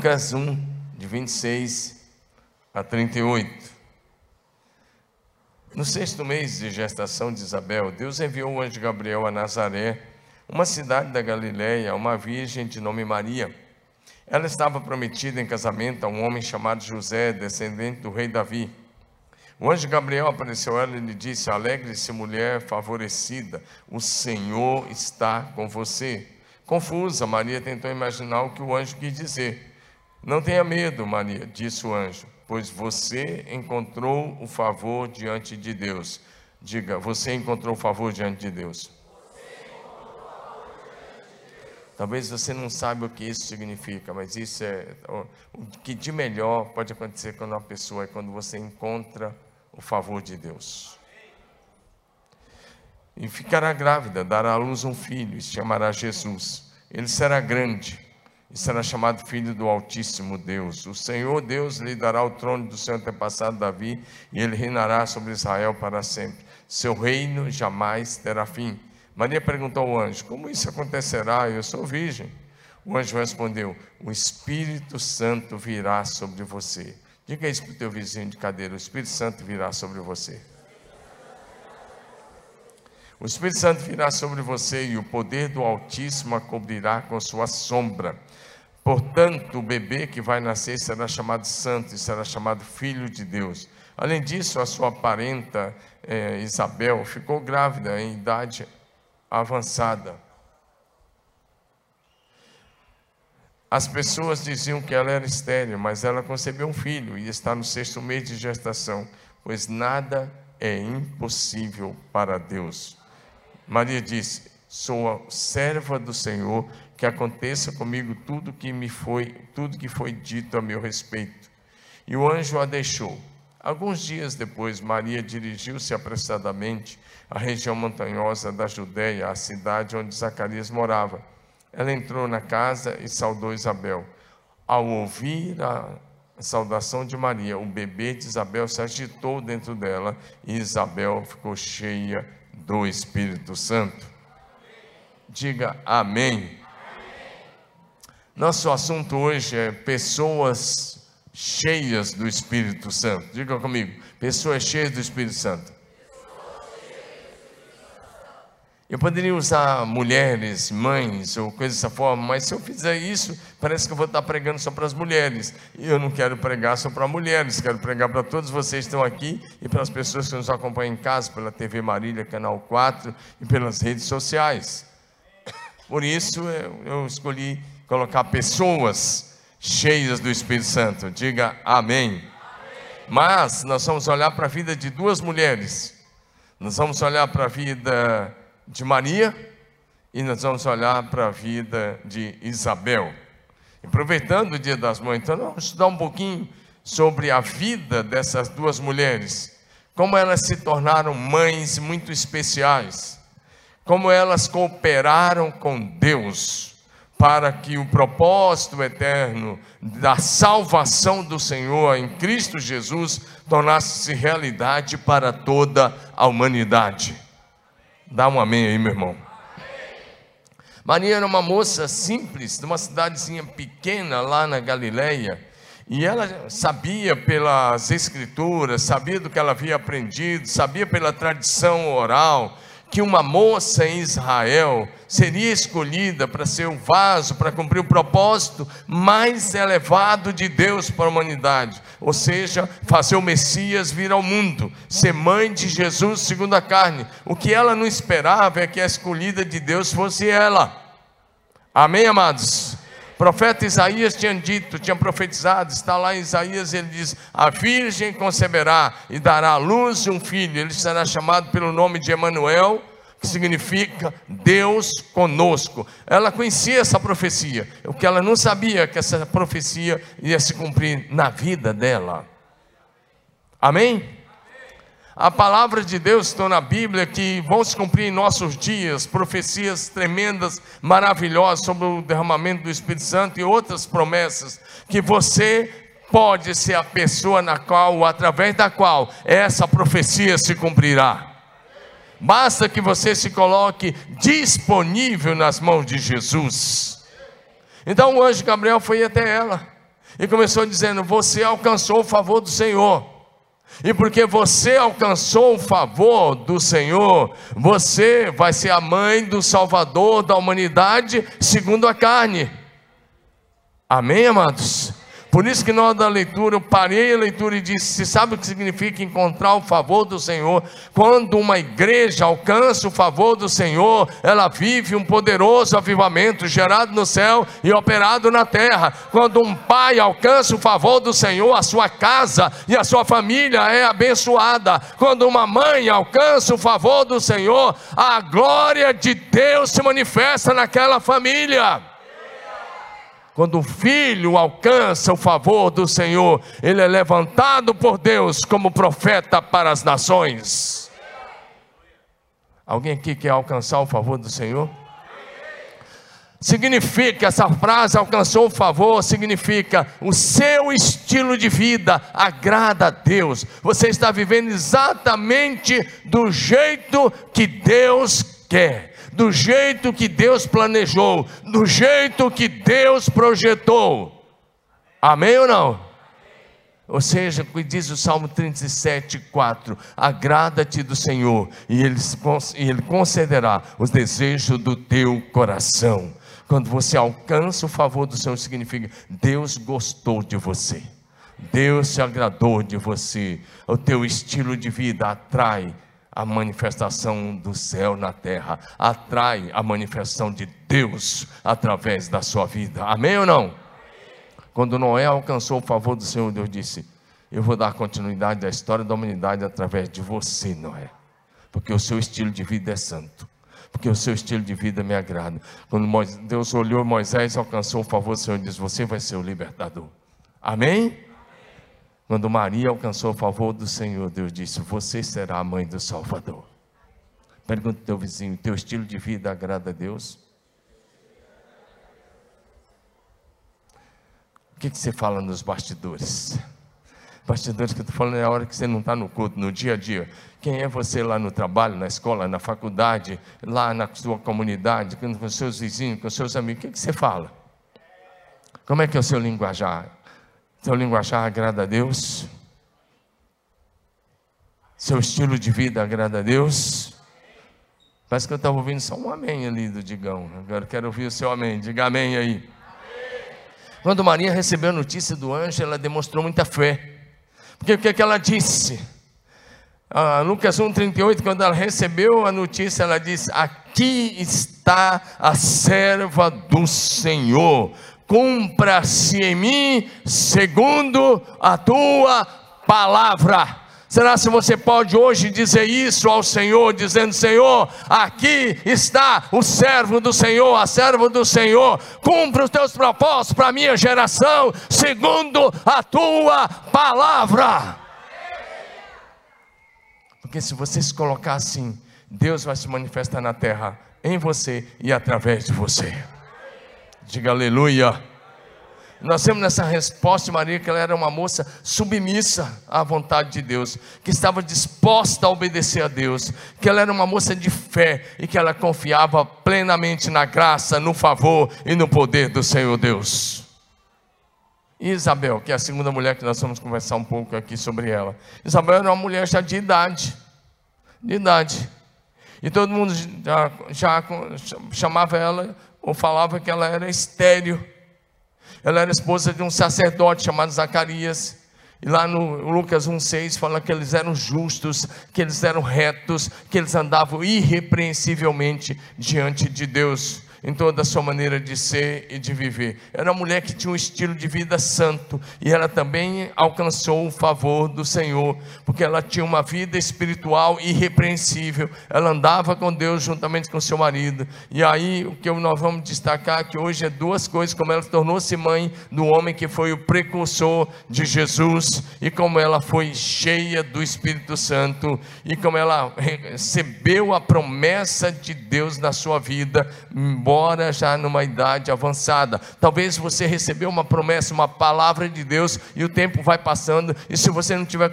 Lucas 1, de 26 a 38. No sexto mês de gestação de Isabel, Deus enviou o anjo Gabriel a Nazaré, uma cidade da Galiléia, uma virgem de nome Maria. Ela estava prometida em casamento a um homem chamado José, descendente do rei Davi. O anjo Gabriel apareceu a ela e lhe disse: Alegre-se, mulher favorecida, o Senhor está com você. Confusa, Maria tentou imaginar o que o anjo quis dizer. Não tenha medo, Maria, disse o anjo pois você encontrou o favor diante de Deus. Diga, você encontrou o favor diante de Deus. Talvez você não saiba o que isso significa, mas isso é o que de melhor pode acontecer quando uma pessoa é quando você encontra o favor de Deus. E ficará grávida, dará à luz um filho, e se chamará Jesus. Ele será grande e será chamado filho do Altíssimo Deus. O Senhor Deus lhe dará o trono do seu antepassado Davi, e ele reinará sobre Israel para sempre. Seu reino jamais terá fim. Maria perguntou ao anjo: Como isso acontecerá? Eu sou virgem. O anjo respondeu: O Espírito Santo virá sobre você. Diga isso para o teu vizinho de cadeira: O Espírito Santo virá sobre você. O Espírito Santo virá sobre você e o poder do Altíssimo a cobrirá com sua sombra. Portanto, o bebê que vai nascer será chamado santo e será chamado filho de Deus. Além disso, a sua parenta é, Isabel ficou grávida em idade avançada. As pessoas diziam que ela era estéril, mas ela concebeu um filho e está no sexto mês de gestação, pois nada é impossível para Deus. Maria disse: Sou a serva do Senhor, que aconteça comigo tudo que me foi, tudo que foi dito a meu respeito. E o anjo a deixou. Alguns dias depois, Maria dirigiu-se apressadamente à região montanhosa da Judéia, à cidade onde Zacarias morava. Ela entrou na casa e saudou Isabel. Ao ouvir a saudação de Maria, o bebê de Isabel se agitou dentro dela e Isabel ficou cheia do Espírito Santo. Diga amém. Nosso assunto hoje é pessoas cheias do Espírito Santo. Diga comigo, pessoas cheias do Espírito Santo. Eu poderia usar mulheres, mães ou coisa dessa forma, mas se eu fizer isso, parece que eu vou estar pregando só para as mulheres. E eu não quero pregar só para mulheres, quero pregar para todos vocês que estão aqui e para as pessoas que nos acompanham em casa, pela TV Marília, Canal 4 e pelas redes sociais. Por isso eu escolhi colocar pessoas cheias do Espírito Santo. Diga amém. amém. Mas nós vamos olhar para a vida de duas mulheres. Nós vamos olhar para a vida de Maria e nós vamos olhar para a vida de Isabel. Aproveitando o Dia das Mães, então vamos estudar um pouquinho sobre a vida dessas duas mulheres, como elas se tornaram mães muito especiais, como elas cooperaram com Deus para que o propósito eterno da salvação do Senhor em Cristo Jesus tornasse-se realidade para toda a humanidade. Dá um amém aí, meu irmão. Maria era uma moça simples, de uma cidadezinha pequena lá na Galileia, e ela sabia pelas escrituras, sabia do que ela havia aprendido, sabia pela tradição oral, que uma moça em Israel seria escolhida para ser o vaso, para cumprir o propósito mais elevado de Deus para a humanidade, ou seja, fazer o Messias vir ao mundo, ser mãe de Jesus segundo a carne. O que ela não esperava é que a escolhida de Deus fosse ela. Amém, amados? Profeta Isaías tinha dito, tinha profetizado, está lá em Isaías, ele diz: A virgem conceberá e dará à luz um filho, ele será chamado pelo nome de Emanuel, que significa Deus conosco. Ela conhecia essa profecia, o que ela não sabia que essa profecia ia se cumprir na vida dela. Amém? A palavra de Deus está na Bíblia que vão se cumprir em nossos dias profecias tremendas, maravilhosas sobre o derramamento do Espírito Santo e outras promessas que você pode ser a pessoa na qual, através da qual essa profecia se cumprirá. Basta que você se coloque disponível nas mãos de Jesus. Então o anjo Gabriel foi até ela. E começou dizendo: Você alcançou o favor do Senhor. E porque você alcançou o favor do Senhor, você vai ser a mãe do Salvador da humanidade segundo a carne. Amém, amados? Por isso que na hora da leitura, eu parei a leitura e disse: Você sabe o que significa encontrar o favor do Senhor? Quando uma igreja alcança o favor do Senhor, ela vive um poderoso avivamento gerado no céu e operado na terra. Quando um pai alcança o favor do Senhor, a sua casa e a sua família é abençoada. Quando uma mãe alcança o favor do Senhor, a glória de Deus se manifesta naquela família. Quando o filho alcança o favor do Senhor, ele é levantado por Deus como profeta para as nações. Alguém aqui quer alcançar o favor do Senhor? Significa, essa frase alcançou o favor, significa o seu estilo de vida agrada a Deus. Você está vivendo exatamente do jeito que Deus quer do jeito que Deus planejou, do jeito que Deus projetou. Amém ou não? Ou seja, diz o Salmo 37, 4: Agrada-te do Senhor, e ele, e ele concederá os desejos do teu coração. Quando você alcança o favor do Senhor, significa Deus gostou de você, Deus se agradou de você, o teu estilo de vida atrai a manifestação do céu na terra, atrai a manifestação de Deus através da sua vida. Amém ou não? Quando Noé alcançou o favor do Senhor, Deus disse: Eu vou dar continuidade à história da humanidade através de você, Noé, porque o seu estilo de vida é santo. Porque o seu estilo de vida me agrada. Quando Deus olhou Moisés, alcançou o favor do Senhor e disse: Você vai ser o libertador. Amém? Quando Maria alcançou o favor do Senhor, Deus disse: Você será a mãe do Salvador. Pergunta ao teu vizinho: Teu estilo de vida agrada a Deus? O que, que você fala nos bastidores? Bastidores que eu estou falando é a hora que você não está no culto, no dia a dia. Quem é você lá no trabalho, na escola, na faculdade, lá na sua comunidade, com seus vizinhos, com seus amigos? O que, que você fala? Como é que é o seu linguajar? Seu linguajar agrada a Deus? Seu estilo de vida agrada a Deus? Parece que eu estava ouvindo só um amém ali do Digão. Agora quero ouvir o seu amém. Diga amém aí. Quando Maria recebeu a notícia do anjo, ela demonstrou muita fé. Porque o que, é que ela disse? Ah, Lucas 1,38, quando ela recebeu a notícia, ela disse: Aqui está a serva do Senhor cumpra-se em mim segundo a tua palavra. Será se você pode hoje dizer isso ao Senhor, dizendo: Senhor, aqui está o servo do Senhor, a serva do Senhor, cumpra os teus propósitos para a minha geração, segundo a tua palavra. Porque se você se colocar assim, Deus vai se manifestar na terra, em você e através de você. Diga aleluia. Nós temos nessa resposta de Maria que ela era uma moça submissa à vontade de Deus, que estava disposta a obedecer a Deus, que ela era uma moça de fé e que ela confiava plenamente na graça, no favor e no poder do Senhor Deus. E Isabel, que é a segunda mulher que nós vamos conversar um pouco aqui sobre ela. Isabel era uma mulher já de idade, de idade. E todo mundo já, já chamava ela ou falava que ela era estéreo. Ela era esposa de um sacerdote chamado Zacarias. E lá no Lucas 1,6 fala que eles eram justos, que eles eram retos, que eles andavam irrepreensivelmente diante de Deus em toda a sua maneira de ser e de viver. Era uma mulher que tinha um estilo de vida santo e ela também alcançou o favor do Senhor, porque ela tinha uma vida espiritual irrepreensível. Ela andava com Deus juntamente com seu marido. E aí o que nós vamos destacar que hoje é duas coisas, como ela tornou-se mãe do homem que foi o precursor de Jesus e como ela foi cheia do Espírito Santo e como ela recebeu a promessa de Deus na sua vida, embora embora já numa idade avançada. Talvez você recebeu uma promessa, uma palavra de Deus e o tempo vai passando e se você não tiver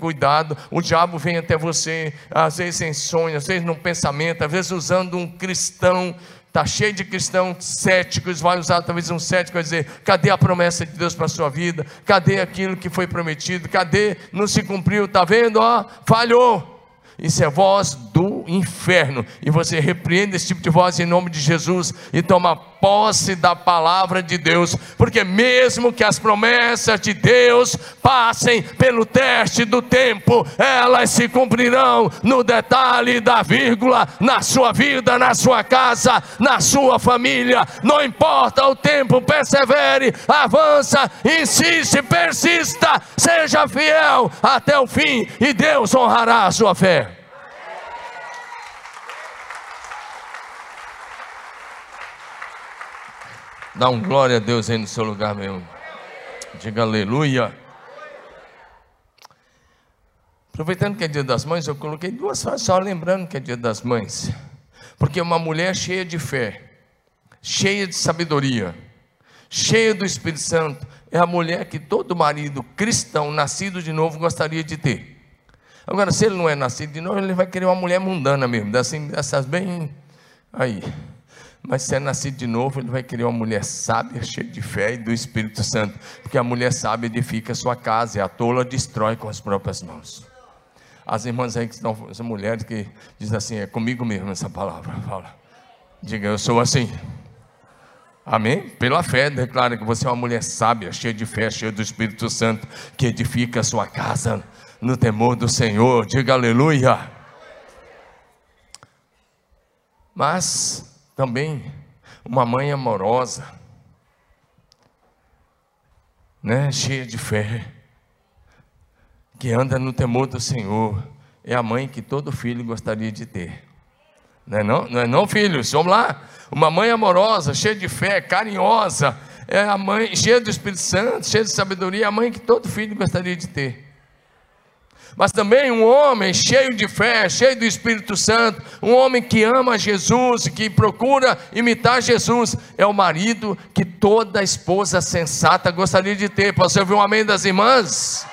cuidado, o diabo vem até você, às vezes em sonho, às vezes num pensamento, às vezes usando um cristão Está cheio de cristãos céticos, vai usar talvez um cético, vai dizer: cadê a promessa de Deus para a sua vida? Cadê aquilo que foi prometido? Cadê? Não se cumpriu, está vendo? Ó, falhou. Isso é voz do inferno. E você repreende esse tipo de voz em nome de Jesus e toma posse da palavra de Deus, porque mesmo que as promessas de Deus passem pelo teste do tempo, elas se cumprirão no detalhe da vírgula, na sua vida, na sua casa, na sua família. Não importa o tempo, persevere, avança, insiste, persista, seja fiel até o fim e Deus honrará a sua fé. Dá um glória a Deus aí no seu lugar mesmo. Diga aleluia. Aproveitando que é dia das mães, eu coloquei duas frases só lembrando que é dia das mães. Porque uma mulher cheia de fé, cheia de sabedoria, cheia do Espírito Santo, é a mulher que todo marido cristão nascido de novo gostaria de ter. Agora, se ele não é nascido de novo, ele vai querer uma mulher mundana mesmo, dessas bem aí. Mas se é nascido de novo, ele vai querer uma mulher sábia, cheia de fé e do Espírito Santo. Porque a mulher sábia edifica a sua casa e a tola destrói com as próprias mãos. As irmãs aí que estão, são mulheres que dizem assim, é comigo mesmo essa palavra. Fala. Diga, eu sou assim. Amém? Pela fé, declara que você é uma mulher sábia, cheia de fé, cheia do Espírito Santo, que edifica a sua casa no temor do Senhor. Diga aleluia. Mas também uma mãe amorosa, né, cheia de fé, que anda no temor do Senhor, é a mãe que todo filho gostaria de ter. Não é não, não, é não filhos? Vamos lá. Uma mãe amorosa, cheia de fé, carinhosa, é a mãe cheia do Espírito Santo, cheia de sabedoria, é a mãe que todo filho gostaria de ter mas também um homem cheio de fé, cheio do Espírito Santo, um homem que ama Jesus, que procura imitar Jesus, é o marido que toda esposa sensata gostaria de ter. Você ouvir um amém das irmãs?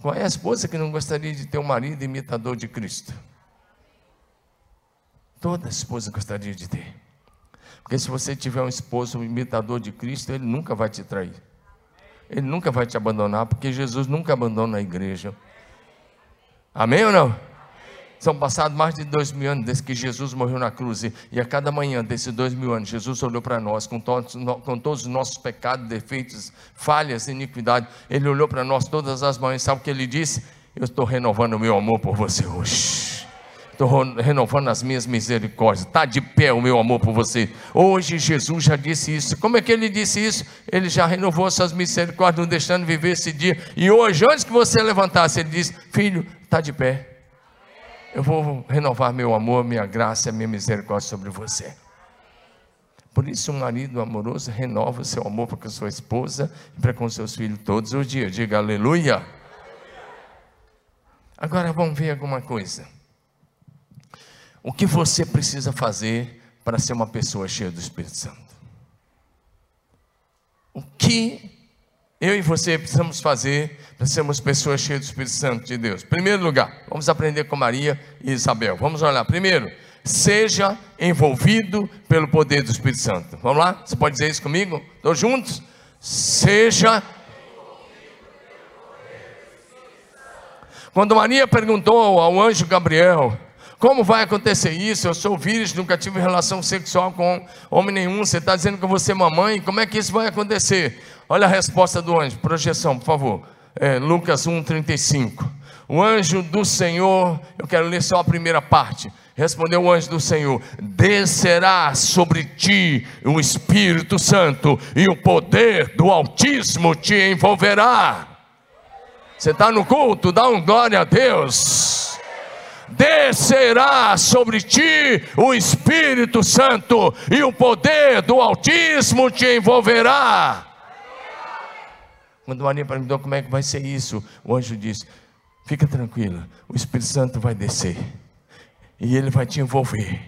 Qual é a esposa que não gostaria de ter um marido imitador de Cristo? Toda esposa gostaria de ter. Porque se você tiver um esposo imitador de Cristo, ele nunca vai te trair. Ele nunca vai te abandonar, porque Jesus nunca abandona a igreja. Amém ou não? São passados mais de dois mil anos desde que Jesus morreu na cruz, e a cada manhã desses dois mil anos, Jesus olhou para nós com todos, com todos os nossos pecados, defeitos, falhas, iniquidades. Ele olhou para nós todas as manhãs, sabe o que ele disse? Eu estou renovando o meu amor por você hoje estou renovando as minhas misericórdias. Está de pé o meu amor por você. Hoje Jesus já disse isso. Como é que ele disse isso? Ele já renovou suas misericórdias, não deixando viver esse dia. E hoje, antes que você levantasse, ele disse: Filho, está de pé. Eu vou renovar meu amor, minha graça, minha misericórdia sobre você. Por isso, um marido amoroso renova o seu amor para com sua esposa e para com seus filhos todos os dias. Diga aleluia. Agora vamos ver alguma coisa. O que você precisa fazer para ser uma pessoa cheia do Espírito Santo? O que eu e você precisamos fazer para sermos pessoas cheias do Espírito Santo de Deus? Primeiro lugar, vamos aprender com Maria e Isabel. Vamos olhar. Primeiro, seja envolvido pelo poder do Espírito Santo. Vamos lá? Você pode dizer isso comigo? Todos juntos? Seja Quando Maria perguntou ao anjo Gabriel, como vai acontecer isso? Eu sou virgem, nunca tive relação sexual com homem nenhum. Você está dizendo que eu vou ser mamãe? Como é que isso vai acontecer? Olha a resposta do anjo, projeção, por favor. É, Lucas 1,35. O anjo do Senhor, eu quero ler só a primeira parte. Respondeu o anjo do Senhor: Descerá sobre ti o Espírito Santo, e o poder do Altíssimo te envolverá. Você está no culto? Dá um glória a Deus descerá sobre ti o Espírito Santo e o poder do Altíssimo te envolverá. Quando Maria perguntou como é que vai ser isso, o anjo disse: Fica tranquila, o Espírito Santo vai descer e ele vai te envolver,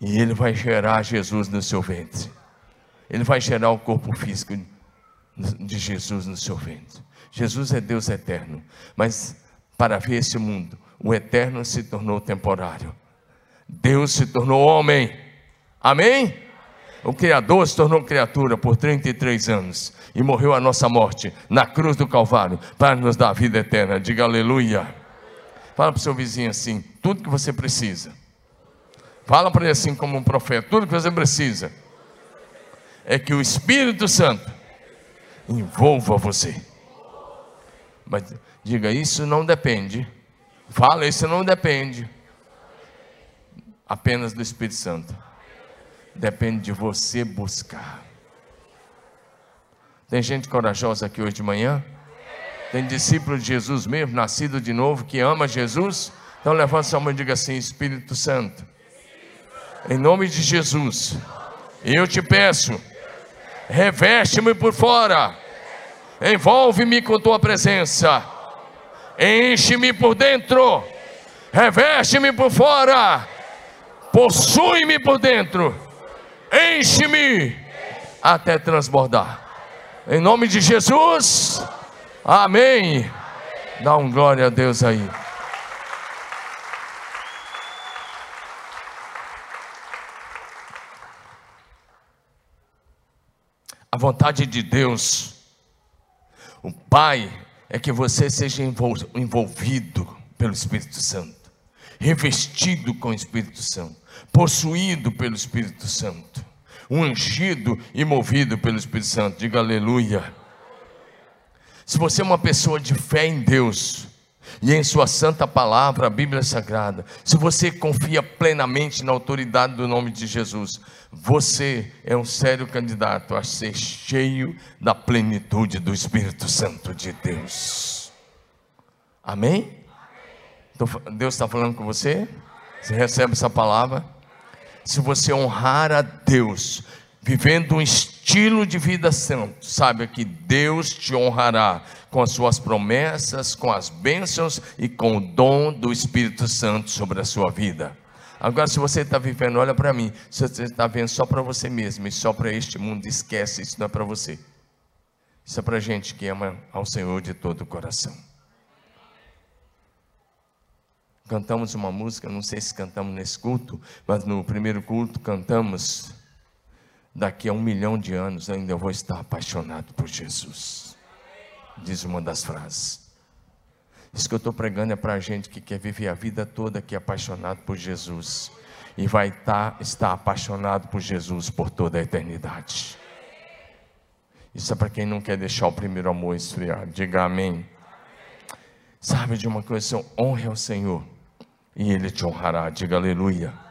e ele vai gerar Jesus no seu ventre, ele vai gerar o corpo físico de Jesus no seu ventre. Jesus é Deus eterno, mas para ver esse mundo, o eterno se tornou temporário. Deus se tornou homem. Amém? O Criador se tornou criatura por 33 anos e morreu a nossa morte na cruz do Calvário para nos dar a vida eterna. Diga aleluia. Fala para o seu vizinho assim: tudo que você precisa. Fala para ele assim, como um profeta: tudo que você precisa é que o Espírito Santo envolva você. Mas diga: isso não depende. Fala, isso não depende apenas do Espírito Santo. Depende de você buscar. Tem gente corajosa aqui hoje de manhã? Tem discípulo de Jesus mesmo, nascido de novo, que ama Jesus? Então levanta sua mão e diga assim: Espírito Santo, em nome de Jesus, eu te peço, reveste-me por fora, envolve-me com tua presença, enche-me por dentro, reveste-me por fora possui-me por dentro, enche-me até transbordar. Em nome de Jesus, amém. Dá um glória a Deus aí. A vontade de Deus, o Pai, é que você seja envolvido pelo Espírito Santo revestido com o Espírito Santo, possuído pelo Espírito Santo, ungido e movido pelo Espírito Santo. Diga aleluia. Se você é uma pessoa de fé em Deus, e em Sua santa palavra, a Bíblia Sagrada, se você confia plenamente na autoridade do nome de Jesus, você é um sério candidato a ser cheio da plenitude do Espírito Santo de Deus. Amém? Deus está falando com você? Você recebe essa palavra? Se você honrar a Deus, vivendo um estilo de vida santo, saiba que Deus te honrará com as suas promessas, com as bênçãos e com o dom do Espírito Santo sobre a sua vida. Agora, se você está vivendo, olha para mim, se você está vendo só para você mesmo e só para este mundo, esquece, isso não é para você. Isso é para gente que ama ao Senhor de todo o coração. cantamos uma música, não sei se cantamos nesse culto, mas no primeiro culto cantamos. Daqui a um milhão de anos ainda vou estar apaixonado por Jesus. Diz uma das frases. Isso que eu estou pregando é para a gente que quer viver a vida toda aqui apaixonado por Jesus. E vai estar, tá, estar apaixonado por Jesus por toda a eternidade. Isso é para quem não quer deixar o primeiro amor esfriar. Diga amém. Sabe de uma coisa? Honre ao Senhor e Ele te honrará. Diga aleluia.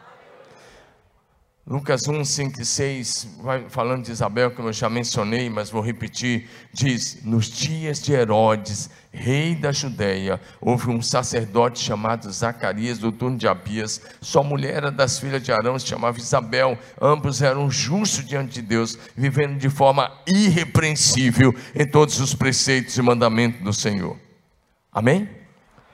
Lucas 1, 5 e 6, vai falando de Isabel, como eu já mencionei, mas vou repetir, diz: Nos dias de Herodes, rei da Judéia, houve um sacerdote chamado Zacarias, do turno de Abias, sua mulher era das filhas de Arão, se chamava Isabel, ambos eram justos diante de Deus, vivendo de forma irrepreensível em todos os preceitos e mandamentos do Senhor. Amém?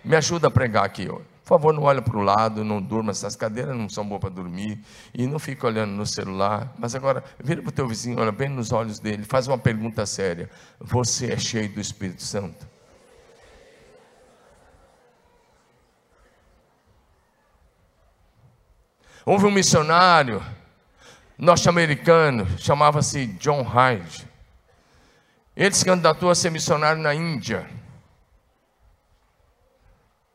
Me ajuda a pregar aqui hoje. Por favor, não olhe para o lado, não durma, essas cadeiras não são boas para dormir, e não fique olhando no celular. Mas agora, vira para o teu vizinho, olha bem nos olhos dele, faz uma pergunta séria: Você é cheio do Espírito Santo? Houve um missionário norte-americano, chamava-se John Hyde. Ele se candidatou a ser missionário na Índia.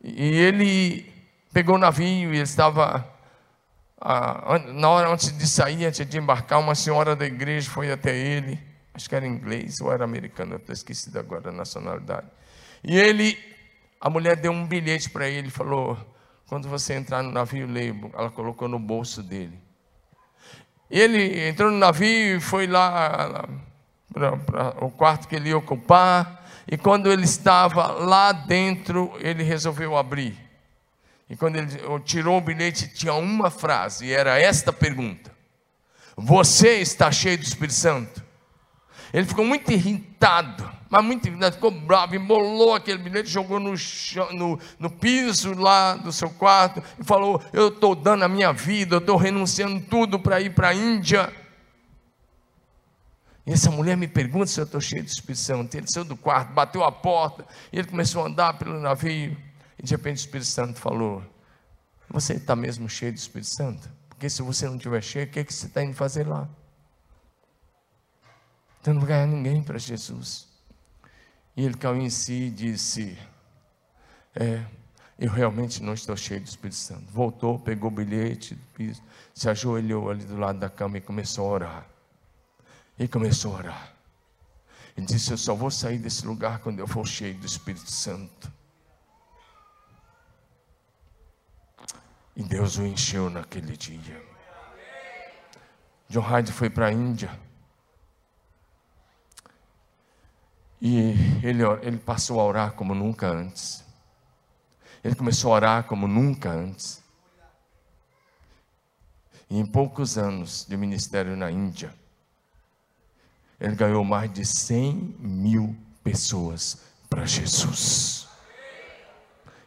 E ele pegou o navio e estava. na hora antes de sair, antes de embarcar, uma senhora da igreja foi até ele. Acho que era inglês ou era americano, estou esquecido agora a nacionalidade. E ele, a mulher deu um bilhete para ele falou: quando você entrar no navio, leia. Ela colocou no bolso dele. Ele entrou no navio e foi lá para o quarto que ele ia ocupar. E quando ele estava lá dentro, ele resolveu abrir. E quando ele tirou o bilhete, tinha uma frase, e era esta pergunta: Você está cheio do Espírito Santo? Ele ficou muito irritado, mas muito irritado, ficou bravo, embolou aquele bilhete, jogou no, chão, no, no piso lá do seu quarto e falou: Eu estou dando a minha vida, eu estou renunciando tudo para ir para a Índia. E essa mulher me pergunta se eu estou cheio de Espírito Santo. Ele saiu do quarto, bateu a porta, e ele começou a andar pelo navio. E de repente o Espírito Santo falou: Você está mesmo cheio do Espírito Santo? Porque se você não estiver cheio, o que, é que você está indo fazer lá? Você não vai ganhar ninguém para Jesus. E ele caiu em si e disse: É, eu realmente não estou cheio do Espírito Santo. Voltou, pegou o bilhete, se ajoelhou ali do lado da cama e começou a orar. E começou a orar. E disse: Eu só vou sair desse lugar quando eu for cheio do Espírito Santo. E Deus o encheu naquele dia. John Hyde foi para a Índia. E ele, ele passou a orar como nunca antes. Ele começou a orar como nunca antes. E em poucos anos de ministério na Índia, ele ganhou mais de 100 mil pessoas para Jesus.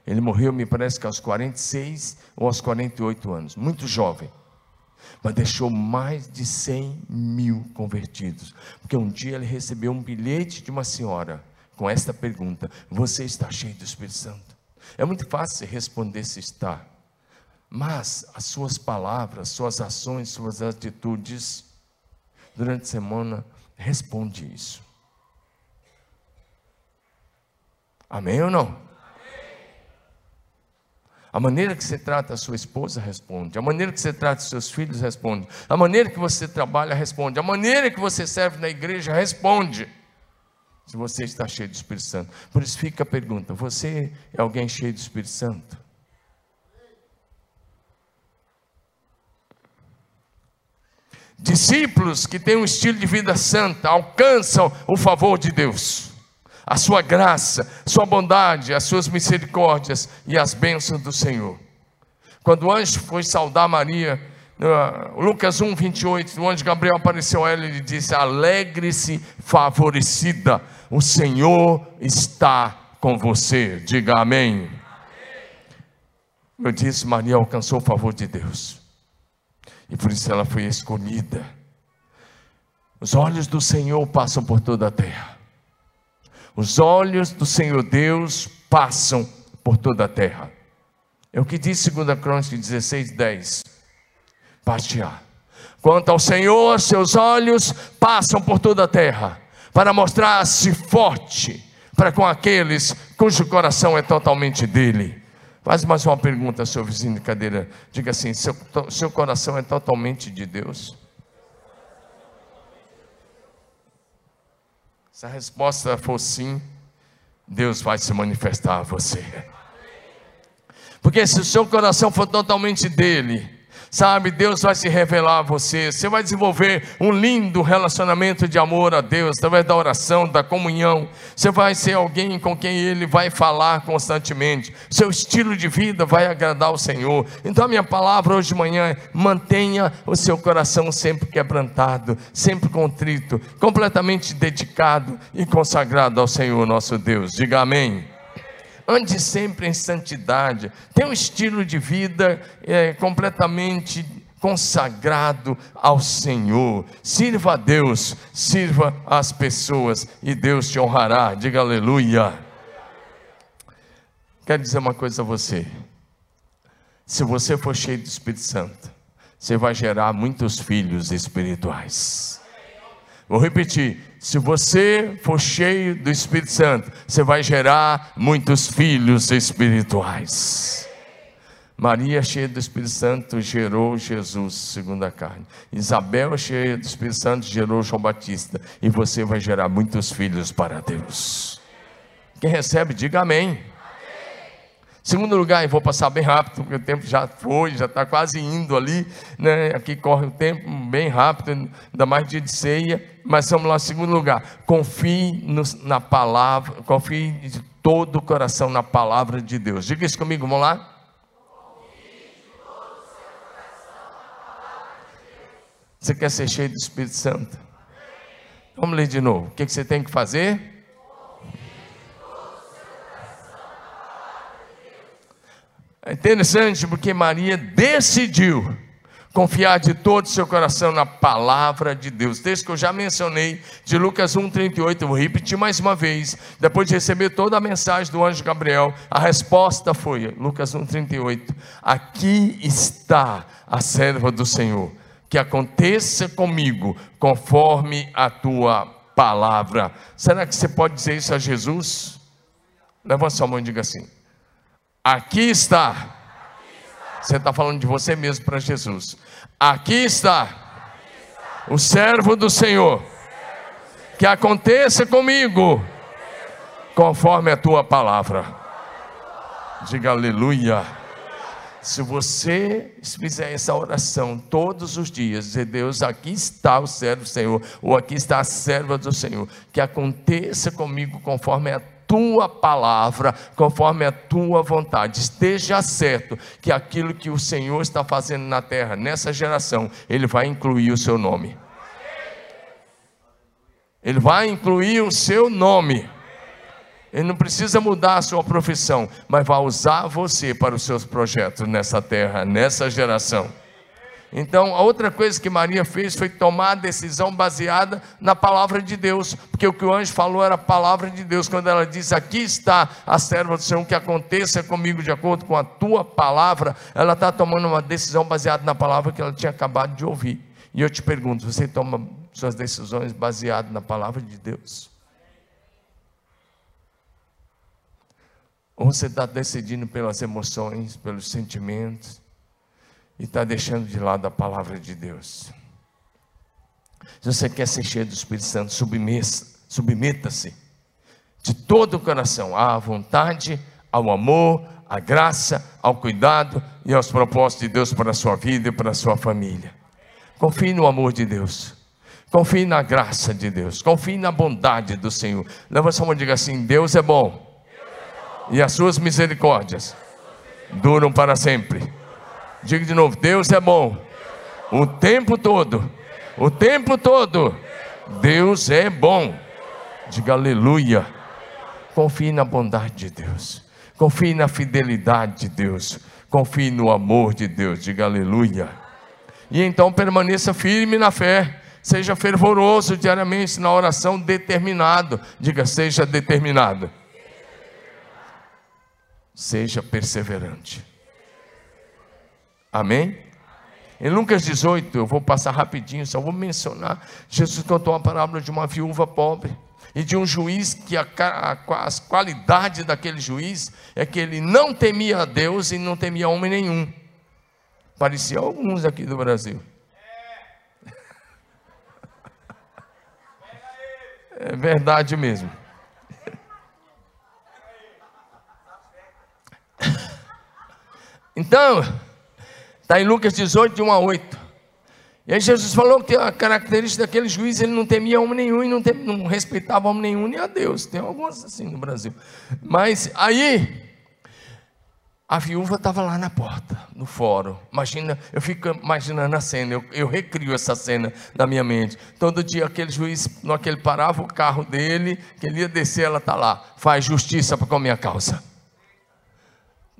Ele morreu, me parece que aos 46 ou aos 48 anos, muito jovem mas deixou mais de 100 mil convertidos. Porque um dia ele recebeu um bilhete de uma senhora com esta pergunta: Você está cheio do Espírito Santo? É muito fácil responder se está, mas as suas palavras, suas ações, suas atitudes, durante a semana, responde isso. Amém ou não? A maneira que você trata a sua esposa responde. A maneira que você trata os seus filhos responde. A maneira que você trabalha responde. A maneira que você serve na igreja responde. Se você está cheio do Espírito Santo. Por isso fica a pergunta: você é alguém cheio do Espírito Santo? Discípulos que têm um estilo de vida santa alcançam o favor de Deus a sua graça, sua bondade, as suas misericórdias e as bênçãos do Senhor. Quando o anjo foi saudar Maria, Lucas 1, 28, o anjo Gabriel apareceu a ela e lhe disse: Alegre-se, favorecida, o Senhor está com você. Diga amém. amém. Eu disse: Maria alcançou o favor de Deus, e por isso ela foi escolhida. Os olhos do Senhor passam por toda a terra os olhos do Senhor Deus passam por toda a terra. É o que diz 2 Crônicas 16, 10. Parte A. Quanto ao Senhor, seus olhos passam por toda a terra, para mostrar-se forte para com aqueles cujo coração é totalmente dele. Faz mais uma pergunta, seu vizinho de cadeira. Diga assim: seu, seu coração é totalmente de Deus? Se a resposta for sim, Deus vai se manifestar a você. Porque se o seu coração for totalmente dele, Sabe, Deus vai se revelar a você. Você vai desenvolver um lindo relacionamento de amor a Deus, através da oração, da comunhão. Você vai ser alguém com quem Ele vai falar constantemente. Seu estilo de vida vai agradar ao Senhor. Então, a minha palavra hoje de manhã é: mantenha o seu coração sempre quebrantado, sempre contrito, completamente dedicado e consagrado ao Senhor nosso Deus. Diga amém ande sempre em santidade, tenha um estilo de vida é, completamente consagrado ao Senhor. Sirva a Deus, sirva as pessoas e Deus te honrará. Diga aleluia. Quero dizer uma coisa a você. Se você for cheio do Espírito Santo, você vai gerar muitos filhos espirituais. Vou repetir: se você for cheio do Espírito Santo, você vai gerar muitos filhos espirituais. Maria, cheia do Espírito Santo, gerou Jesus, segundo a carne. Isabel, cheia do Espírito Santo, gerou João Batista. E você vai gerar muitos filhos para Deus. Quem recebe, diga amém. Segundo lugar, e vou passar bem rápido, porque o tempo já foi, já está quase indo ali, né? aqui corre o tempo bem rápido, ainda mais dia de ceia, mas vamos lá, segundo lugar, confie no, na palavra, confie de todo o coração na palavra de Deus. Diga isso comigo, vamos lá? Você quer ser cheio do Espírito Santo? Vamos ler de novo. O que você tem que fazer? É interessante porque Maria decidiu Confiar de todo o seu coração na palavra de Deus. Texto que eu já mencionei, de Lucas 1,38, eu vou repetir mais uma vez. Depois de receber toda a mensagem do anjo Gabriel, a resposta foi: Lucas 1,38. Aqui está a serva do Senhor, que aconteça comigo conforme a tua palavra. Será que você pode dizer isso a Jesus? Levanta sua mão e diga assim: Aqui está você está falando de você mesmo para Jesus. Aqui está o servo do Senhor. Que aconteça comigo conforme a tua palavra. Diga aleluia. Se você fizer essa oração todos os dias, dizer Deus, aqui está o servo do Senhor, ou aqui está a serva do Senhor, que aconteça comigo conforme a tua palavra, conforme a tua vontade. Esteja certo que aquilo que o Senhor está fazendo na terra, nessa geração, Ele vai incluir o seu nome. Ele vai incluir o seu nome. Ele não precisa mudar a sua profissão, mas vai usar você para os seus projetos nessa terra, nessa geração. Então, a outra coisa que Maria fez foi tomar a decisão baseada na palavra de Deus, porque o que o anjo falou era a palavra de Deus. Quando ela diz: Aqui está a serva do Senhor, que aconteça comigo de acordo com a tua palavra, ela está tomando uma decisão baseada na palavra que ela tinha acabado de ouvir. E eu te pergunto: você toma suas decisões baseadas na palavra de Deus? Ou você está decidindo pelas emoções, pelos sentimentos? E está deixando de lado a palavra de Deus. Se você quer ser cheio do Espírito Santo, submeta-se de todo o coração à vontade, ao amor, à graça, ao cuidado e aos propósitos de Deus para a sua vida e para a sua família. Confie no amor de Deus. Confie na graça de Deus. Confie na bondade do Senhor. Leva sua mão e diga assim: Deus é bom. Deus é bom. E as suas misericórdias duram para sempre. Diga de novo: Deus é bom. O tempo todo. O tempo todo. Deus é bom. Diga aleluia. Confie na bondade de Deus. Confie na fidelidade de Deus. Confie no amor de Deus. Diga aleluia. E então permaneça firme na fé. Seja fervoroso diariamente na oração, determinado. Diga, seja determinado. Seja perseverante. Amém? Em Lucas 18, eu vou passar rapidinho, só vou mencionar. Jesus contou a parábola de uma viúva pobre e de um juiz que a, a, as qualidades daquele juiz é que ele não temia a Deus e não temia homem nenhum. Parecia alguns aqui do Brasil. É verdade mesmo. Então, Está em Lucas 18, de 1 a 8. E aí Jesus falou que a característica daquele juiz, ele não temia homem nenhum e não, tem, não respeitava homem nenhum nem a Deus. Tem alguns assim no Brasil. Mas aí, a viúva estava lá na porta, no fórum. Imagina, eu fico imaginando a cena, eu, eu recrio essa cena na minha mente. Todo dia aquele juiz, no que ele parava o carro dele, que ele ia descer, ela está lá, faz justiça para com a minha causa.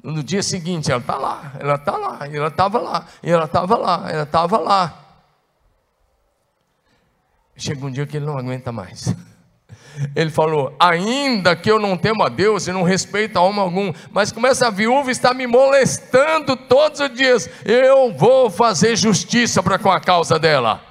No dia seguinte, ela está lá, ela está lá, ela estava lá, ela estava lá, ela estava lá. Chega um dia que ele não aguenta mais. Ele falou: Ainda que eu não temo a Deus e não respeito a homem algum, mas como essa viúva está me molestando todos os dias, eu vou fazer justiça para com a causa dela.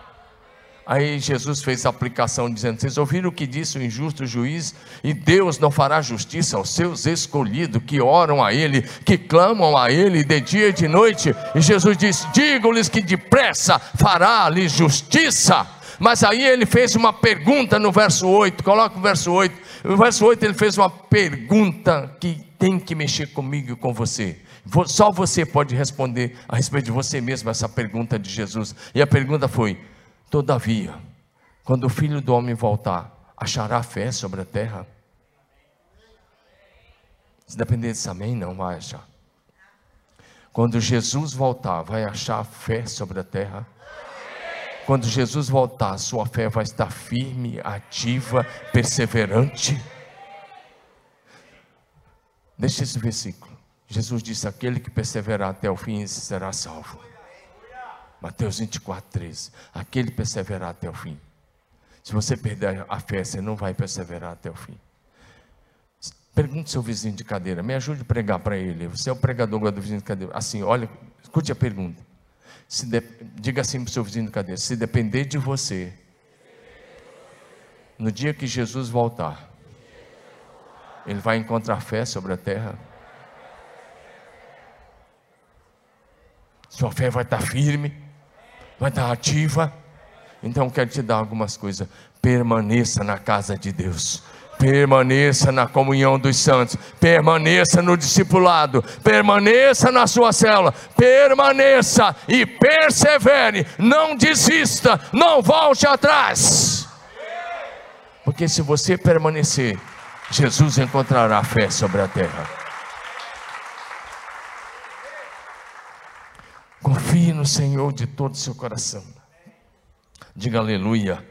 Aí Jesus fez a aplicação dizendo: Vocês ouviram o que disse o injusto juiz? E Deus não fará justiça aos seus escolhidos que oram a Ele, que clamam a Ele de dia e de noite. E Jesus disse: Digo-lhes que depressa fará-lhes justiça. Mas aí ele fez uma pergunta no verso 8, coloca o verso 8. No verso 8 ele fez uma pergunta que tem que mexer comigo e com você. Só você pode responder a respeito de você mesmo essa pergunta de Jesus. E a pergunta foi: Todavia, quando o filho do homem voltar, achará fé sobre a terra? Se depender desse amém, não vai achar. Quando Jesus voltar, vai achar fé sobre a terra? Quando Jesus voltar, sua fé vai estar firme, ativa, perseverante. Deixa esse versículo. Jesus disse: Aquele que perseverar até o fim será salvo. Mateus 24, 13. Aquele perseverar até o fim. Se você perder a fé, você não vai perseverar até o fim. Pergunte seu vizinho de cadeira, me ajude a pregar para ele. Você é o pregador do vizinho de cadeira. Assim, olha, escute a pergunta. De, diga assim para o seu vizinho de cadeira: se depender de você, no dia que Jesus voltar, ele vai encontrar fé sobre a terra. Sua fé vai estar firme, vai estar ativa. Então quero te dar algumas coisas. Permaneça na casa de Deus. Permaneça na comunhão dos santos, permaneça no discipulado, permaneça na sua célula, permaneça e persevere, não desista, não volte atrás. Porque se você permanecer, Jesus encontrará fé sobre a terra. Confie no Senhor de todo o seu coração. Diga aleluia.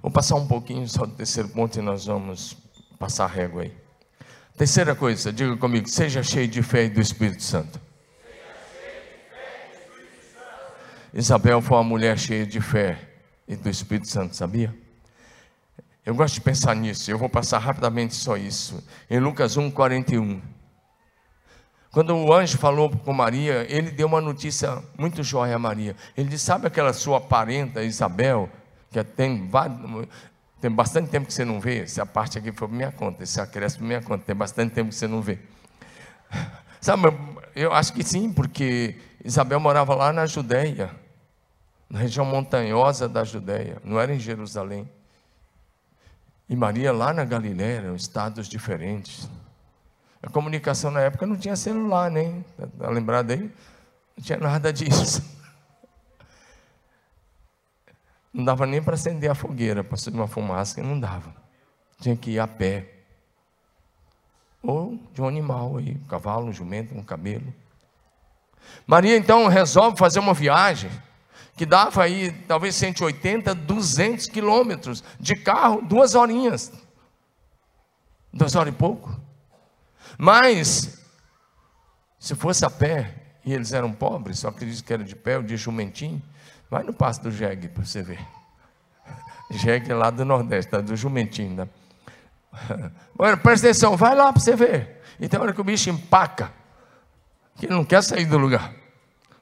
Vou passar um pouquinho só do terceiro ponto e nós vamos passar a régua aí. Terceira coisa, diga comigo, seja cheio de fé e do Espírito Santo. Isabel foi uma mulher cheia de fé e do Espírito Santo, sabia? Eu gosto de pensar nisso, eu vou passar rapidamente só isso. Em Lucas 1, 41. Quando o anjo falou com Maria, ele deu uma notícia muito jóia a Maria. Ele disse: Sabe aquela sua parenta Isabel, que tem, tem bastante tempo que você não vê? Essa parte aqui foi minha conta, esse acréscimo minha conta, tem bastante tempo que você não vê. Sabe, eu acho que sim, porque Isabel morava lá na Judéia, na região montanhosa da Judéia, não era em Jerusalém. E Maria lá na Galiléia, eram estados diferentes. A comunicação na época não tinha celular, nem. Está lembrado aí? Não tinha nada disso. Não dava nem para acender a fogueira, para subir uma fumaça, não dava. Tinha que ir a pé. Ou de um animal aí, um cavalo, um jumento, um cabelo. Maria então resolve fazer uma viagem que dava aí talvez 180, 200 quilômetros de carro, duas horinhas. Duas horas e pouco. Mas, se fosse a pé, e eles eram pobres, só acredito que era de pé, o de jumentinho, vai no passo do jegue para você ver. Jegue é lá do Nordeste, tá? do jumentinho. Né? Presta atenção, vai lá para você ver. E tem hora que o bicho empaca, que ele não quer sair do lugar.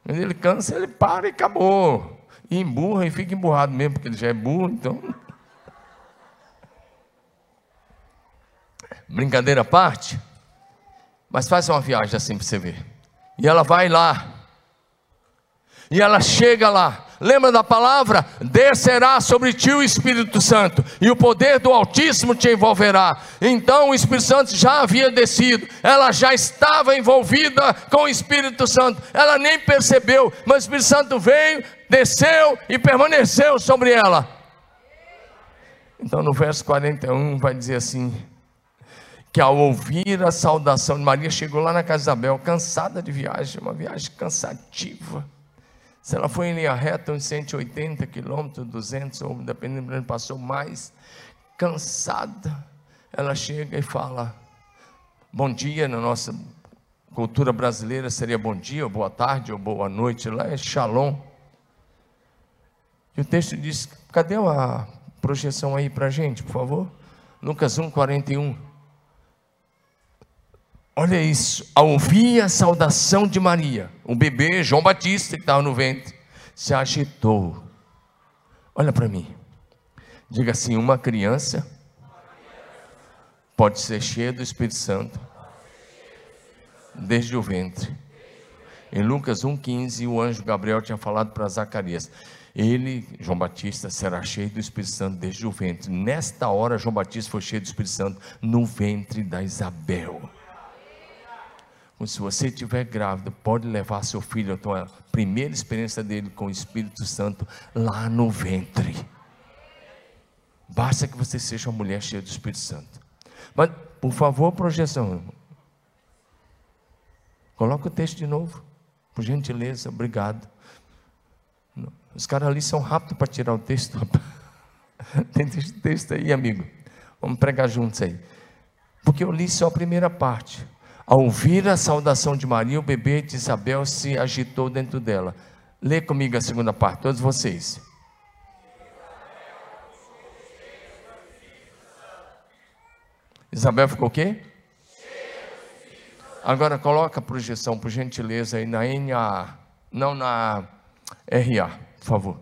Quando ele cansa, ele para e acabou. E emburra e fica emburrado mesmo, porque ele já é burro, então. Brincadeira à parte. Mas faz uma viagem assim para você ver. E ela vai lá. E ela chega lá. Lembra da palavra? Descerá sobre ti o Espírito Santo, e o poder do Altíssimo te envolverá. Então o Espírito Santo já havia descido, ela já estava envolvida com o Espírito Santo, ela nem percebeu, mas o Espírito Santo veio, desceu e permaneceu sobre ela. Então no verso 41 vai dizer assim: que ao ouvir a saudação de Maria, chegou lá na casa de Isabel, cansada de viagem, uma viagem cansativa. Se ela foi em linha reta, uns 180 quilômetros, 200, ou dependendo de onde passou mais, cansada, ela chega e fala: Bom dia, na nossa cultura brasileira seria bom dia, ou boa tarde, ou boa noite, lá é shalom. E o texto diz: cadê a projeção aí para a gente, por favor? Lucas 1, 41. Olha isso, ao ouvir a saudação de Maria, o bebê João Batista que estava no ventre, se agitou. Olha para mim, diga assim: uma criança pode ser cheia do Espírito Santo desde o ventre. Em Lucas 1,15, o anjo Gabriel tinha falado para Zacarias: ele, João Batista, será cheio do Espírito Santo desde o ventre. Nesta hora, João Batista foi cheio do Espírito Santo no ventre da Isabel se você estiver grávida, pode levar seu filho então, a primeira experiência dele com o Espírito Santo lá no ventre. Basta que você seja uma mulher cheia do Espírito Santo. Mas, por favor, projeção. Coloca o texto de novo. Por gentileza, obrigado. Os caras ali são rápidos para tirar o texto. Tem texto aí, amigo. Vamos pregar juntos aí. Porque eu li só a primeira parte. Ao ouvir a saudação de Maria, o bebê de Isabel se agitou dentro dela. Lê comigo a segunda parte, todos vocês. Isabel ficou o quê? Agora coloca a projeção, por gentileza, aí na NA, não na RA, por favor.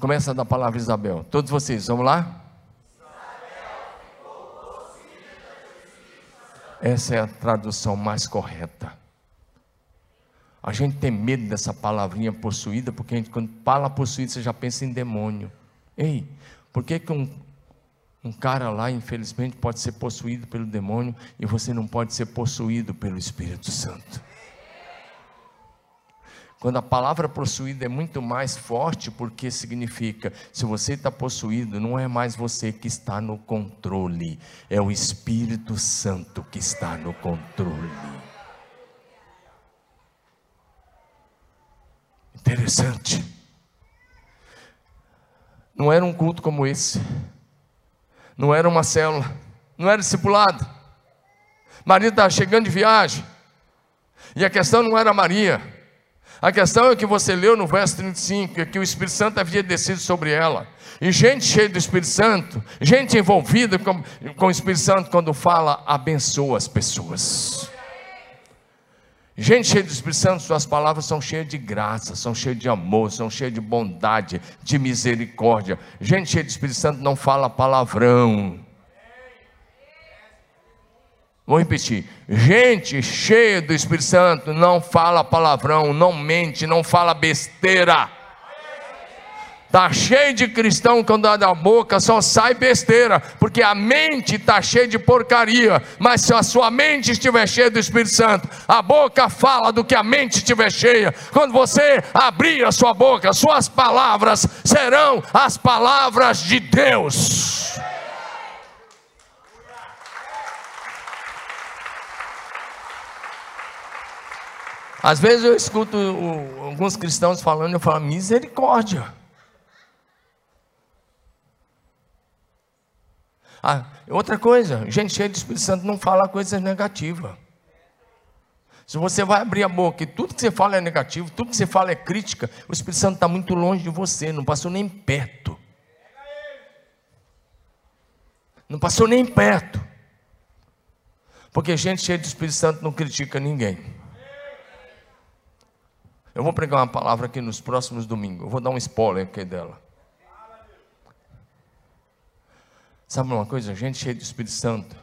Começa da palavra Isabel. Todos vocês, vamos lá? Essa é a tradução mais correta. A gente tem medo dessa palavrinha possuída, porque a gente, quando fala possuída, você já pensa em demônio. Ei, por que, que um, um cara lá, infelizmente, pode ser possuído pelo demônio e você não pode ser possuído pelo Espírito Santo? Quando a palavra possuída é muito mais forte, porque significa, se você está possuído, não é mais você que está no controle, é o Espírito Santo que está no controle. Interessante. Não era um culto como esse, não era uma célula, não era discipulado. Maria estava chegando de viagem, e a questão não era Maria. A questão é que você leu no verso 35, é que o Espírito Santo havia descido sobre ela. E gente cheia do Espírito Santo, gente envolvida com, com o Espírito Santo, quando fala, abençoa as pessoas. Gente cheia do Espírito Santo, suas palavras são cheias de graça, são cheias de amor, são cheias de bondade, de misericórdia. Gente cheia do Espírito Santo não fala palavrão. Vou repetir: gente cheia do Espírito Santo não fala palavrão, não mente, não fala besteira. Está cheio de cristão quando dá da boca só sai besteira, porque a mente está cheia de porcaria. Mas se a sua mente estiver cheia do Espírito Santo, a boca fala do que a mente estiver cheia. Quando você abrir a sua boca, suas palavras serão as palavras de Deus. Às vezes eu escuto alguns cristãos falando, eu falo, misericórdia. Ah, outra coisa, gente cheia de Espírito Santo não fala coisas negativas. Se você vai abrir a boca e tudo que você fala é negativo, tudo que você fala é crítica, o Espírito Santo está muito longe de você, não passou nem perto. Não passou nem perto. Porque gente cheia de Espírito Santo não critica ninguém. Eu vou pregar uma palavra aqui nos próximos domingos. Eu vou dar um spoiler aqui dela. Sabe uma coisa? Gente cheia de Espírito Santo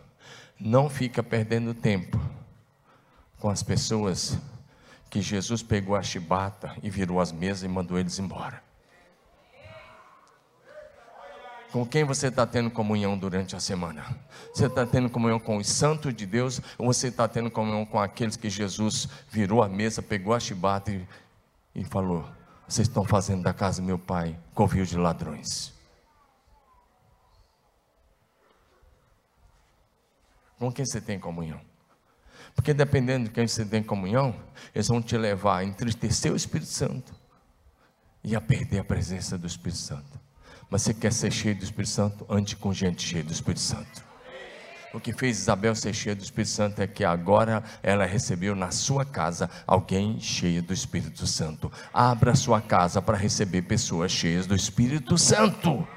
não fica perdendo tempo com as pessoas que Jesus pegou a chibata e virou as mesas e mandou eles embora. Com quem você está tendo comunhão durante a semana? Você está tendo comunhão com os santos de Deus ou você está tendo comunhão com aqueles que Jesus virou a mesa, pegou a chibata e, e falou: Vocês estão fazendo da casa do meu pai covil de ladrões? Com quem você tem comunhão? Porque dependendo de quem você tem comunhão, eles vão te levar a entristecer o Espírito Santo e a perder a presença do Espírito Santo. Mas você quer ser cheio do Espírito Santo? Ande com gente cheia do Espírito Santo. O que fez Isabel ser cheia do Espírito Santo é que agora ela recebeu na sua casa alguém cheio do Espírito Santo. Abra sua casa para receber pessoas cheias do Espírito Santo.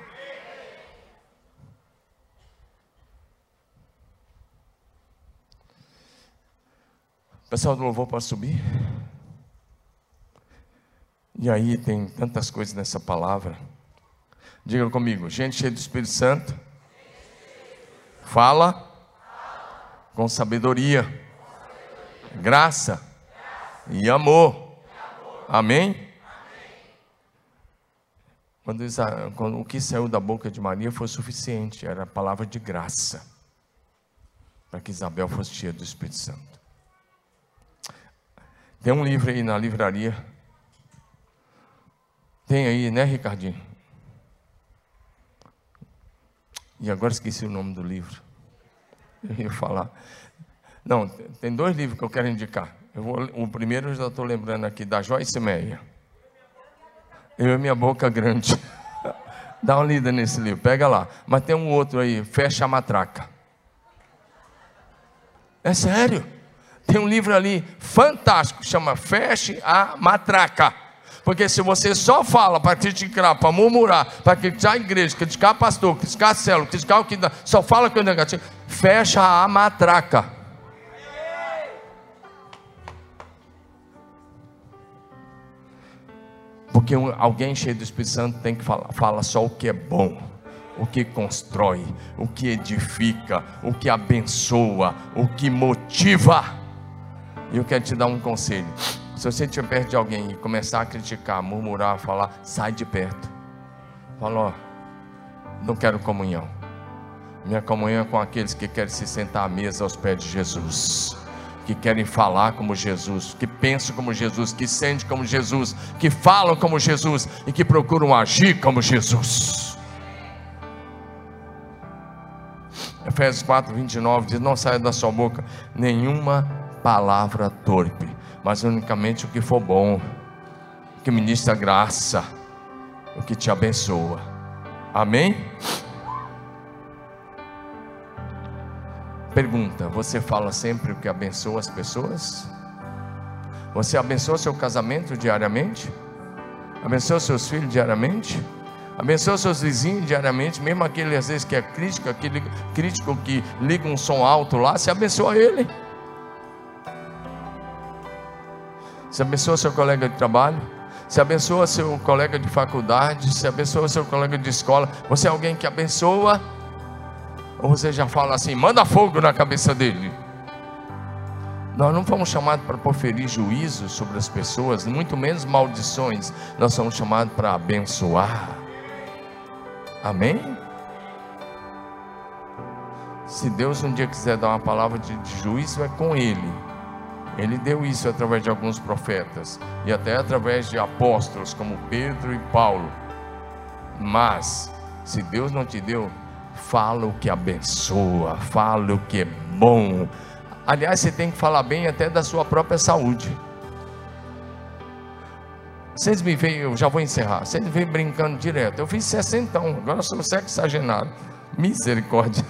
Pessoal do louvor pode subir? E aí tem tantas coisas nessa palavra. Diga comigo, gente cheia do Espírito Santo, fala com sabedoria, graça e amor. Amém? Quando, quando, o que saiu da boca de Maria foi suficiente, era a palavra de graça, para que Isabel fosse cheia do Espírito Santo. Tem um livro aí na livraria. Tem aí, né, Ricardinho? E agora esqueci o nome do livro. Eu ia falar. Não, tem dois livros que eu quero indicar. Eu vou, o primeiro eu já estou lembrando aqui, da Joyce Meyer. Eu e minha boca grande. Dá uma lida nesse livro, pega lá. Mas tem um outro aí, Fecha a Matraca. É sério. Tem um livro ali fantástico, chama Feche a Matraca. Porque se você só fala para criticar, para murmurar, para criticar a igreja, criticar pastor, criticar célula, criticar o que dá, só fala que é negativo, fecha a matraca. Porque alguém cheio do Espírito Santo tem que falar fala só o que é bom, o que constrói, o que edifica, o que abençoa, o que motiva. E eu quero te dar um conselho. Se você estiver perto de alguém e começar a criticar, murmurar, falar, sai de perto. Fala, ó, não quero comunhão. Minha comunhão é com aqueles que querem se sentar à mesa aos pés de Jesus que querem falar como Jesus, que pensam como Jesus, que sentem como Jesus, que falam como Jesus e que procuram agir como Jesus. Efésios 4, 29 diz: Não saia da sua boca nenhuma palavra torpe, mas unicamente o que for bom, o que ministra graça, o que te abençoa. Amém? Pergunta: Você fala sempre o que abençoa as pessoas? Você abençoa seu casamento diariamente? Abençoa seus filhos diariamente? Abençoa seus vizinhos diariamente, mesmo aquele às vezes que é crítico, aquele crítico que liga um som alto lá, você abençoa ele. Você abençoa seu colega de trabalho, você abençoa seu colega de faculdade, você abençoa seu colega de escola. Você é alguém que abençoa ou você já fala assim, manda fogo na cabeça dele. Nós não fomos chamados para proferir juízo sobre as pessoas, muito menos maldições. Nós somos chamados para abençoar. Amém? Se Deus um dia quiser dar uma palavra de, de juízo, é com Ele. Ele deu isso através de alguns profetas e até através de apóstolos como Pedro e Paulo. Mas, se Deus não te deu, fala o que abençoa, fala o que é bom. Aliás, você tem que falar bem até da sua própria saúde. Vocês me veem, eu já vou encerrar. Vocês me veem brincando direto. Eu fiz 60, agora sou sexagenário. Misericórdia.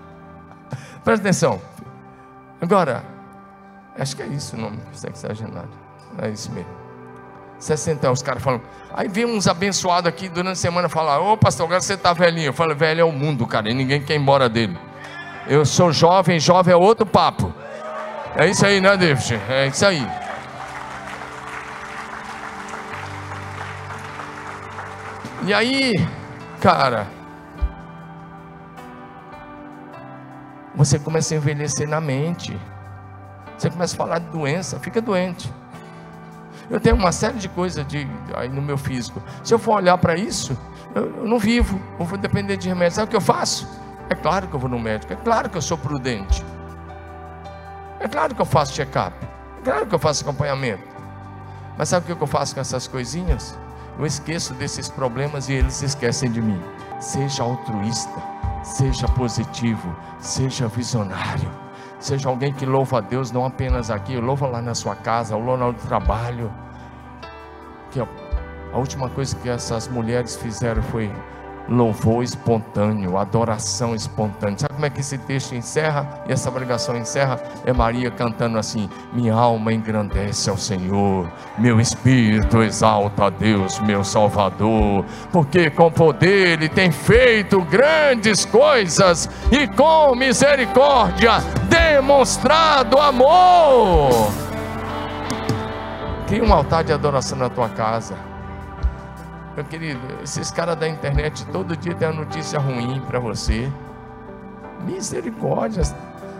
Presta atenção. Agora, acho que é isso o nome, sexagenário. É isso mesmo. 60 os caras falam. Aí vem uns abençoados aqui durante a semana falar: Ô pastor, agora você está velhinho. Eu falo: velho é o mundo, cara, e ninguém quer ir embora dele. Eu sou jovem, jovem é outro papo. É isso aí, né, David? É isso aí. E aí, cara, você começa a envelhecer na mente. Você começa a falar de doença, fica doente. Eu tenho uma série de coisas de, aí no meu físico. Se eu for olhar para isso, eu, eu, não vivo, eu vou depender de remédio. Sabe o que eu faço? É claro que eu vou no médico, é claro que eu sou prudente. É claro que eu faço check-up. É claro que eu faço acompanhamento. Mas sabe o que eu faço com essas coisinhas? Eu esqueço desses problemas e eles esquecem de mim. Seja altruísta, seja positivo, seja visionário. Seja alguém que louva a Deus, não apenas aqui, louva lá na sua casa, louva no trabalho. Que a última coisa que essas mulheres fizeram foi louvor espontâneo, adoração espontânea. Sabe como é que esse texto encerra? E essa pregação encerra? É Maria cantando assim: Minha alma engrandece ao Senhor, meu espírito exalta a Deus, meu Salvador, porque com poder Ele tem feito grandes coisas e com misericórdia demonstrado amor. Cria um altar de adoração na tua casa. Meu querido, esses caras da internet todo dia tem uma notícia ruim para você. Misericórdia.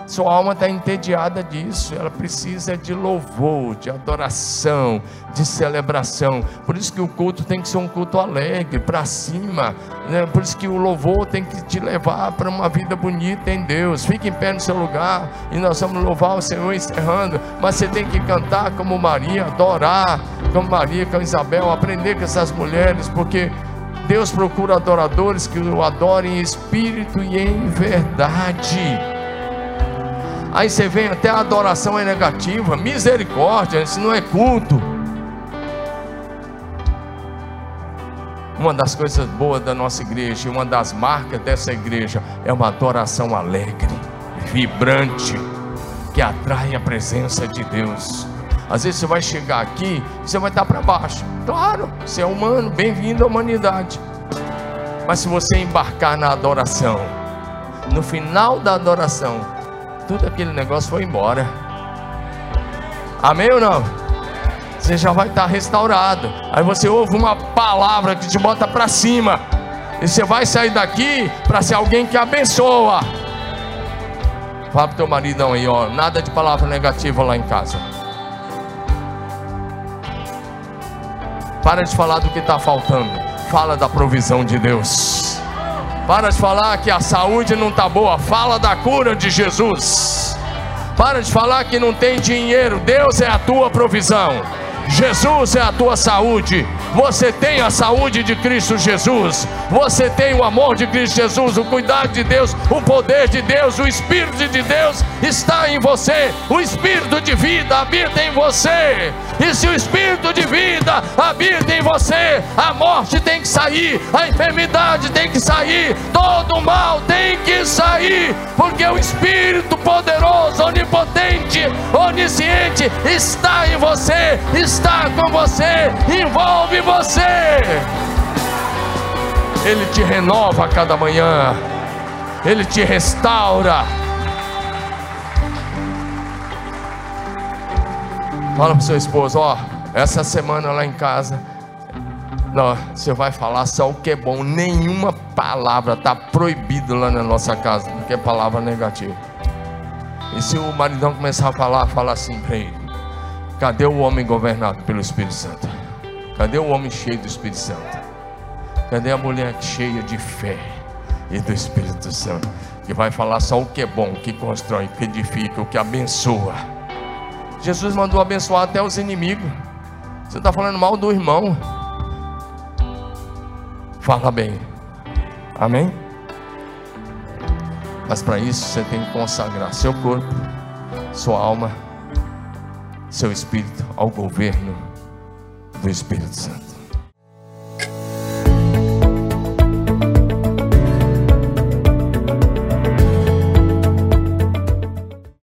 Sua alma está entediada disso, ela precisa de louvor, de adoração, de celebração. Por isso que o culto tem que ser um culto alegre, para cima. Né? Por isso que o louvor tem que te levar para uma vida bonita em Deus. Fique em pé no seu lugar e nós vamos louvar o Senhor encerrando. Mas você tem que cantar como Maria, adorar como Maria, como Isabel, aprender com essas mulheres, porque Deus procura adoradores que o adorem em espírito e em verdade. Aí você vem até a adoração é negativa, misericórdia, isso não é culto. Uma das coisas boas da nossa igreja, uma das marcas dessa igreja, é uma adoração alegre, vibrante, que atrai a presença de Deus. Às vezes você vai chegar aqui, você vai estar para baixo. Claro, você é humano, bem-vindo à humanidade. Mas se você embarcar na adoração, no final da adoração, tudo aquele negócio foi embora. Amém ou não? Você já vai estar restaurado. Aí você ouve uma palavra que te bota para cima. E você vai sair daqui para ser alguém que abençoa. Fala pro teu maridão aí, ó. Nada de palavra negativa lá em casa. Para de falar do que está faltando. Fala da provisão de Deus. Para de falar que a saúde não está boa. Fala da cura de Jesus. Para de falar que não tem dinheiro. Deus é a tua provisão. Jesus é a tua saúde. Você tem a saúde de Cristo Jesus. Você tem o amor de Cristo Jesus, o cuidado de Deus, o poder de Deus, o Espírito de Deus está em você. O Espírito de vida habita em você. E se o Espírito de vida habita em você, a morte tem que sair, a enfermidade tem que sair, todo mal tem que sair, porque o Espírito poderoso, onipotente, onisciente está em você, está com você, envolve você. Ele te renova a cada manhã, Ele te restaura. Fala para seu esposo, ó, essa semana lá em casa, não, você vai falar só o que é bom, nenhuma palavra está proibido lá na nossa casa, porque é palavra negativa. E se o maridão começar a falar, fala assim para ele: cadê o homem governado pelo Espírito Santo? Cadê o homem cheio do Espírito Santo? Cadê a mulher cheia de fé e do Espírito Santo? Que vai falar só o que é bom, que constrói, que edifica, o que abençoa. Jesus mandou abençoar até os inimigos. Você está falando mal do irmão. Fala bem. Amém? Mas para isso você tem que consagrar seu corpo, sua alma, seu espírito ao governo Espírito Santo.